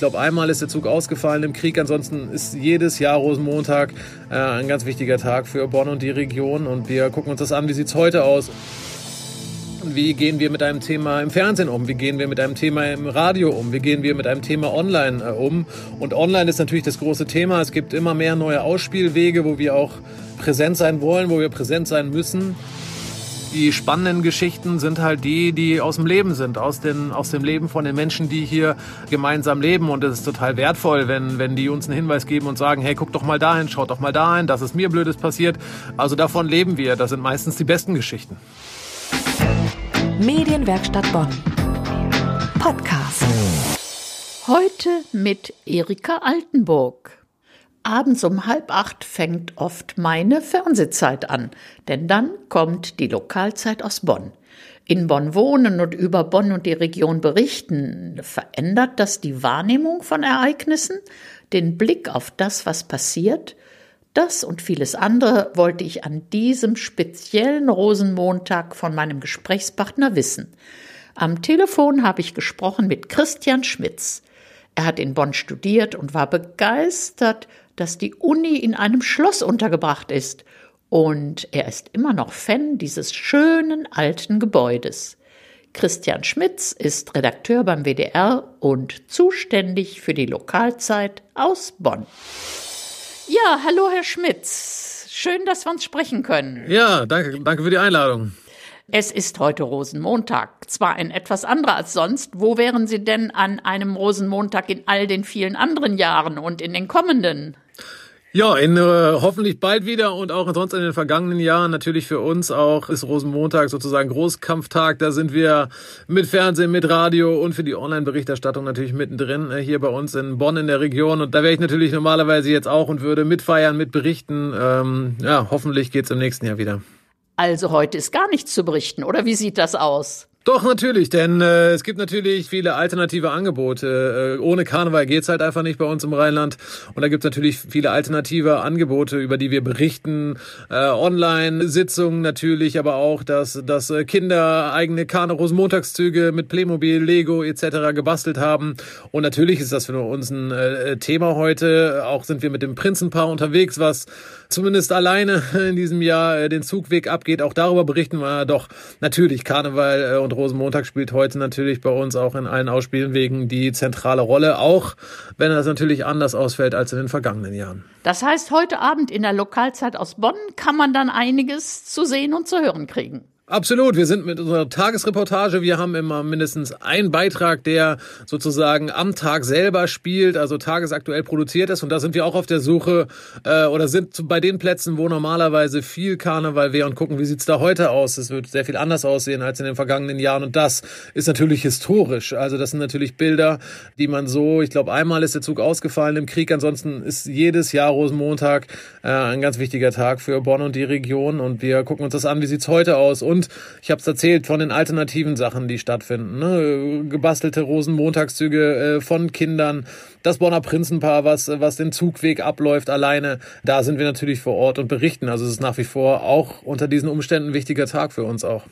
glaube, einmal ist der Zug ausgefallen im Krieg. Ansonsten ist jedes Jahr Rosenmontag äh, ein ganz wichtiger Tag für Bonn und die Region. Und wir gucken uns das an. Wie sieht es heute aus? Wie gehen wir mit einem Thema im Fernsehen um? Wie gehen wir mit einem Thema im Radio um? Wie gehen wir mit einem Thema online äh, um? Und online ist natürlich das große Thema. Es gibt immer mehr neue Ausspielwege, wo wir auch präsent sein wollen, wo wir präsent sein müssen. Die spannenden Geschichten sind halt die, die aus dem Leben sind, aus, den, aus dem Leben von den Menschen, die hier gemeinsam leben. Und es ist total wertvoll, wenn, wenn die uns einen Hinweis geben und sagen, hey, guck doch mal dahin, schaut doch mal dahin, das ist mir Blödes passiert. Also davon leben wir. Das sind meistens die besten Geschichten. Medienwerkstatt Bonn. Podcast. Heute mit Erika Altenburg. Abends um halb acht fängt oft meine Fernsehzeit an, denn dann kommt die Lokalzeit aus Bonn. In Bonn wohnen und über Bonn und die Region berichten, verändert das die Wahrnehmung von Ereignissen, den Blick auf das, was passiert? Das und vieles andere wollte ich an diesem speziellen Rosenmontag von meinem Gesprächspartner wissen. Am Telefon habe ich gesprochen mit Christian Schmitz. Er hat in Bonn studiert und war begeistert, dass die Uni in einem Schloss untergebracht ist. Und er ist immer noch Fan dieses schönen alten Gebäudes. Christian Schmitz ist Redakteur beim WDR und zuständig für die Lokalzeit aus Bonn. Ja, hallo Herr Schmitz. Schön, dass wir uns sprechen können. Ja, danke, danke für die Einladung. Es ist heute Rosenmontag. Zwar ein etwas anderer als sonst. Wo wären Sie denn an einem Rosenmontag in all den vielen anderen Jahren und in den kommenden? Ja, in äh, hoffentlich bald wieder und auch sonst in den vergangenen Jahren natürlich für uns auch ist Rosenmontag sozusagen Großkampftag. Da sind wir mit Fernsehen, mit Radio und für die Online-Berichterstattung natürlich mittendrin äh, hier bei uns in Bonn in der Region. Und da wäre ich natürlich normalerweise jetzt auch und würde mitfeiern, mitberichten. Ähm, ja, hoffentlich geht's im nächsten Jahr wieder. Also heute ist gar nichts zu berichten, oder wie sieht das aus? Doch, natürlich, denn äh, es gibt natürlich viele alternative Angebote. Äh, ohne Karneval geht's halt einfach nicht bei uns im Rheinland. Und da gibt's natürlich viele alternative Angebote, über die wir berichten. Äh, Online-Sitzungen natürlich, aber auch, dass, dass äh, Kinder eigene Karneval-Montagszüge mit Playmobil, Lego etc. gebastelt haben. Und natürlich ist das für uns ein äh, Thema heute. Auch sind wir mit dem Prinzenpaar unterwegs, was zumindest alleine in diesem Jahr äh, den Zugweg abgeht. Auch darüber berichten wir doch natürlich Karneval äh, und Rosenmontag spielt heute natürlich bei uns auch in allen Ausspielwegen die zentrale Rolle, auch wenn das natürlich anders ausfällt als in den vergangenen Jahren. Das heißt, heute Abend in der Lokalzeit aus Bonn kann man dann einiges zu sehen und zu hören kriegen. Absolut. Wir sind mit unserer Tagesreportage. Wir haben immer mindestens einen Beitrag, der sozusagen am Tag selber spielt, also tagesaktuell produziert ist. Und da sind wir auch auf der Suche äh, oder sind bei den Plätzen, wo normalerweise viel Karneval wäre und gucken, wie sieht's da heute aus. Es wird sehr viel anders aussehen als in den vergangenen Jahren. Und das ist natürlich historisch. Also das sind natürlich Bilder, die man so, ich glaube, einmal ist der Zug ausgefallen im Krieg. Ansonsten ist jedes Jahr Rosenmontag äh, ein ganz wichtiger Tag für Bonn und die Region. Und wir gucken uns das an, wie sieht's heute aus. Und und ich habe es erzählt von den alternativen Sachen, die stattfinden. Ne? Gebastelte Rosenmontagszüge äh, von Kindern, das Bonner Prinzenpaar, was, was den Zugweg abläuft alleine. Da sind wir natürlich vor Ort und berichten. Also es ist nach wie vor auch unter diesen Umständen ein wichtiger Tag für uns auch.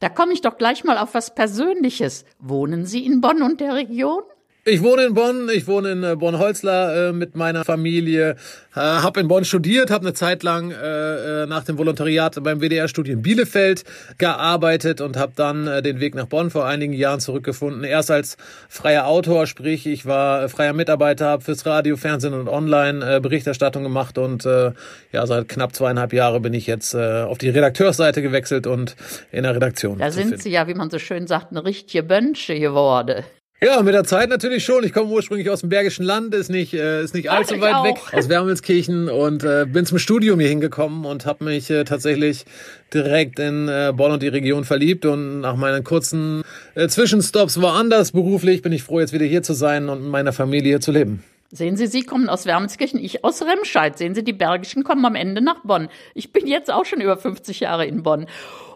Da komme ich doch gleich mal auf was Persönliches. Wohnen Sie in Bonn und der Region? Ich wohne in Bonn, ich wohne in äh, Bonn-Holzler äh, mit meiner Familie, äh, habe in Bonn studiert, habe eine Zeit lang äh, äh nach dem Volontariat beim WDR-Studium Bielefeld gearbeitet und habe dann äh, den Weg nach Bonn vor einigen Jahren zurückgefunden. Erst als freier Autor, sprich ich war äh, freier Mitarbeiter, habe fürs Radio, Fernsehen und Online äh, Berichterstattung gemacht und äh, ja seit knapp zweieinhalb Jahren bin ich jetzt äh, auf die Redakteursseite gewechselt und in der Redaktion. Da sind Sie ja, wie man so schön sagt, eine richtige Bönsche geworden. Ja, mit der Zeit natürlich schon. Ich komme ursprünglich aus dem Bergischen Land, ist nicht, äh, ist nicht allzu weit auch. weg aus Wermelskirchen und äh, bin zum Studium hier hingekommen und habe mich äh, tatsächlich direkt in äh, Bonn und die Region verliebt und nach meinen kurzen äh, Zwischenstops woanders beruflich bin ich froh, jetzt wieder hier zu sein und mit meiner Familie hier zu leben. Sehen Sie, Sie kommen aus Wermelskirchen, ich aus Remscheid. Sehen Sie, die Bergischen kommen am Ende nach Bonn. Ich bin jetzt auch schon über 50 Jahre in Bonn.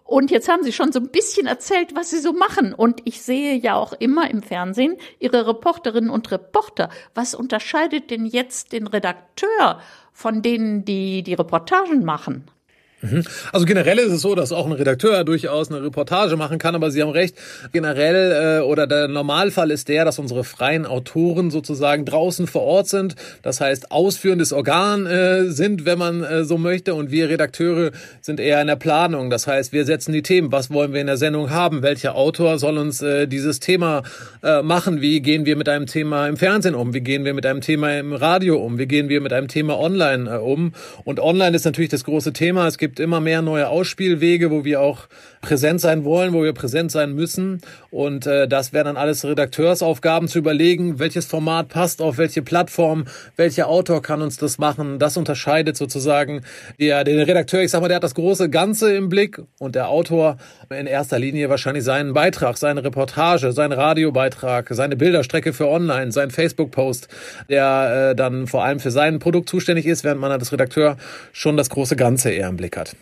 Und jetzt haben Sie schon so ein bisschen erzählt, was Sie so machen. Und ich sehe ja auch immer im Fernsehen Ihre Reporterinnen und Reporter. Was unterscheidet denn jetzt den Redakteur von denen, die die Reportagen machen? Mhm. Also generell ist es so, dass auch ein Redakteur durchaus eine Reportage machen kann, aber Sie haben recht, generell äh, oder der Normalfall ist der, dass unsere freien Autoren sozusagen draußen vor Ort sind, das heißt ausführendes Organ äh, sind, wenn man äh, so möchte. Und wir Redakteure sind eher in der Planung, das heißt wir setzen die Themen, was wollen wir in der Sendung haben, welcher Autor soll uns äh, dieses Thema äh, machen, wie gehen wir mit einem Thema im Fernsehen um, wie gehen wir mit einem Thema im Radio um, wie gehen wir mit einem Thema online äh, um? Und online ist natürlich das große Thema, es gibt gibt immer mehr neue Ausspielwege, wo wir auch präsent sein wollen, wo wir präsent sein müssen. Und äh, das wären dann alles Redakteursaufgaben zu überlegen, welches Format passt auf welche Plattform, welcher Autor kann uns das machen. Das unterscheidet sozusagen der, den Redakteur. Ich sag mal, der hat das große Ganze im Blick und der Autor in erster Linie wahrscheinlich seinen Beitrag, seine Reportage, seinen Radiobeitrag, seine Bilderstrecke für online, sein Facebook-Post, der äh, dann vor allem für sein Produkt zuständig ist, während man als Redakteur schon das große Ganze eher im Blick hat.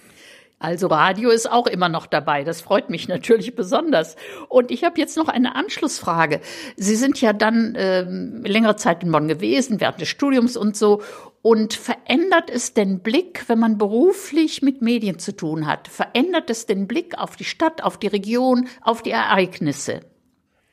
Also Radio ist auch immer noch dabei. Das freut mich natürlich besonders. Und ich habe jetzt noch eine Anschlussfrage. Sie sind ja dann ähm, längere Zeit in Bonn gewesen, während des Studiums und so. Und verändert es den Blick, wenn man beruflich mit Medien zu tun hat? Verändert es den Blick auf die Stadt, auf die Region, auf die Ereignisse?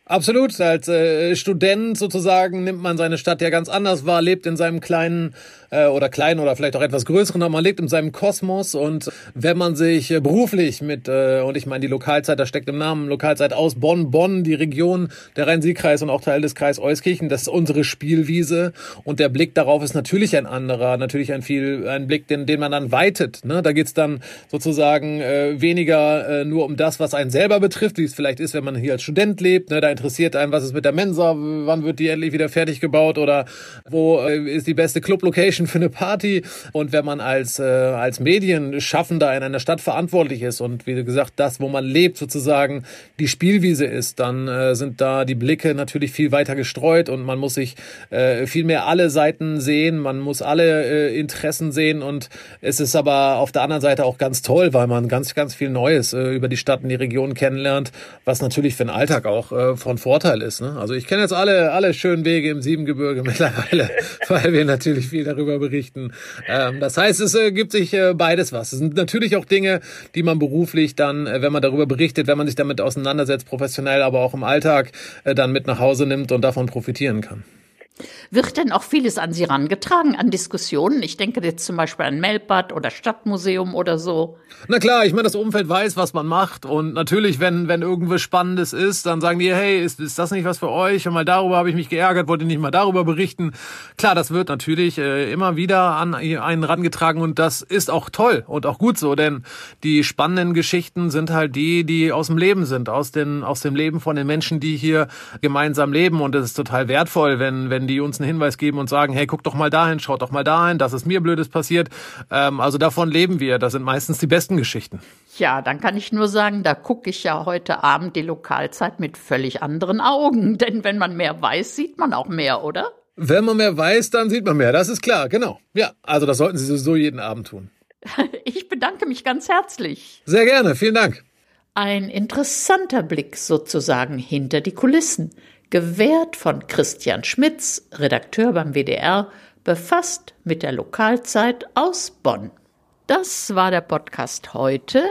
Absolut. Als äh, Student sozusagen nimmt man seine Stadt ja ganz anders wahr, lebt in seinem kleinen äh, oder kleinen oder vielleicht auch etwas größeren, aber man lebt in seinem Kosmos und wenn man sich äh, beruflich mit, äh, und ich meine die Lokalzeit, da steckt im Namen Lokalzeit aus, Bonn, Bonn, die Region, der Rhein-Sieg-Kreis und auch Teil des Kreis Euskirchen, das ist unsere Spielwiese und der Blick darauf ist natürlich ein anderer, natürlich ein viel, ein Blick, den, den man dann weitet. Ne? Da geht's dann sozusagen äh, weniger äh, nur um das, was einen selber betrifft, wie es vielleicht ist, wenn man hier als Student lebt. Ne? Da interessiert einen, was ist mit der Mensa, wann wird die endlich wieder fertig gebaut oder wo äh, ist die beste Club-Location für eine Party. Und wenn man als, äh, als Medienschaffender in einer Stadt verantwortlich ist und wie gesagt, das, wo man lebt, sozusagen die Spielwiese ist, dann äh, sind da die Blicke natürlich viel weiter gestreut und man muss sich äh, viel mehr alle Seiten sehen, man muss alle äh, Interessen sehen und es ist aber auf der anderen Seite auch ganz toll, weil man ganz, ganz viel Neues äh, über die Stadt und die Region kennenlernt, was natürlich für den Alltag auch äh, von Vorteil ist. Ne? Also ich kenne jetzt alle, alle schönen Wege im Siebengebirge mittlerweile, weil wir natürlich viel darüber berichten. Ähm, das heißt, es äh, gibt sich äh, beides was. Es sind natürlich auch Dinge, die man beruflich dann, äh, wenn man darüber berichtet, wenn man sich damit auseinandersetzt, professionell, aber auch im Alltag, äh, dann mit nach Hause nimmt und davon profitieren kann. Wird denn auch vieles an Sie rangetragen, an Diskussionen? Ich denke jetzt zum Beispiel an Melbad oder Stadtmuseum oder so. Na klar, ich meine, das Umfeld weiß, was man macht. Und natürlich, wenn, wenn irgendwas Spannendes ist, dann sagen die, hey, ist, ist das nicht was für euch? Und mal darüber habe ich mich geärgert, wollte nicht mal darüber berichten. Klar, das wird natürlich äh, immer wieder an einen rangetragen und das ist auch toll und auch gut so, denn die spannenden Geschichten sind halt die, die aus dem Leben sind, aus, den, aus dem Leben von den Menschen, die hier gemeinsam leben. Und es ist total wertvoll, wenn, wenn die uns einen Hinweis geben und sagen, hey, guck doch mal dahin, schaut doch mal dahin, das ist mir Blödes passiert. Ähm, also davon leben wir. Das sind meistens die besten Geschichten. Ja, dann kann ich nur sagen, da gucke ich ja heute Abend die Lokalzeit mit völlig anderen Augen. Denn wenn man mehr weiß, sieht man auch mehr, oder? Wenn man mehr weiß, dann sieht man mehr. Das ist klar, genau. Ja, also das sollten Sie sowieso jeden Abend tun. Ich bedanke mich ganz herzlich. Sehr gerne, vielen Dank. Ein interessanter Blick sozusagen hinter die Kulissen gewährt von Christian Schmitz, Redakteur beim WDR, befasst mit der Lokalzeit aus Bonn. Das war der Podcast heute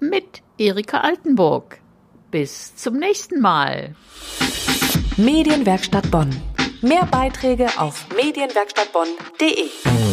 mit Erika Altenburg. Bis zum nächsten Mal. Medienwerkstatt Bonn. Mehr Beiträge auf medienwerkstattbonn.de.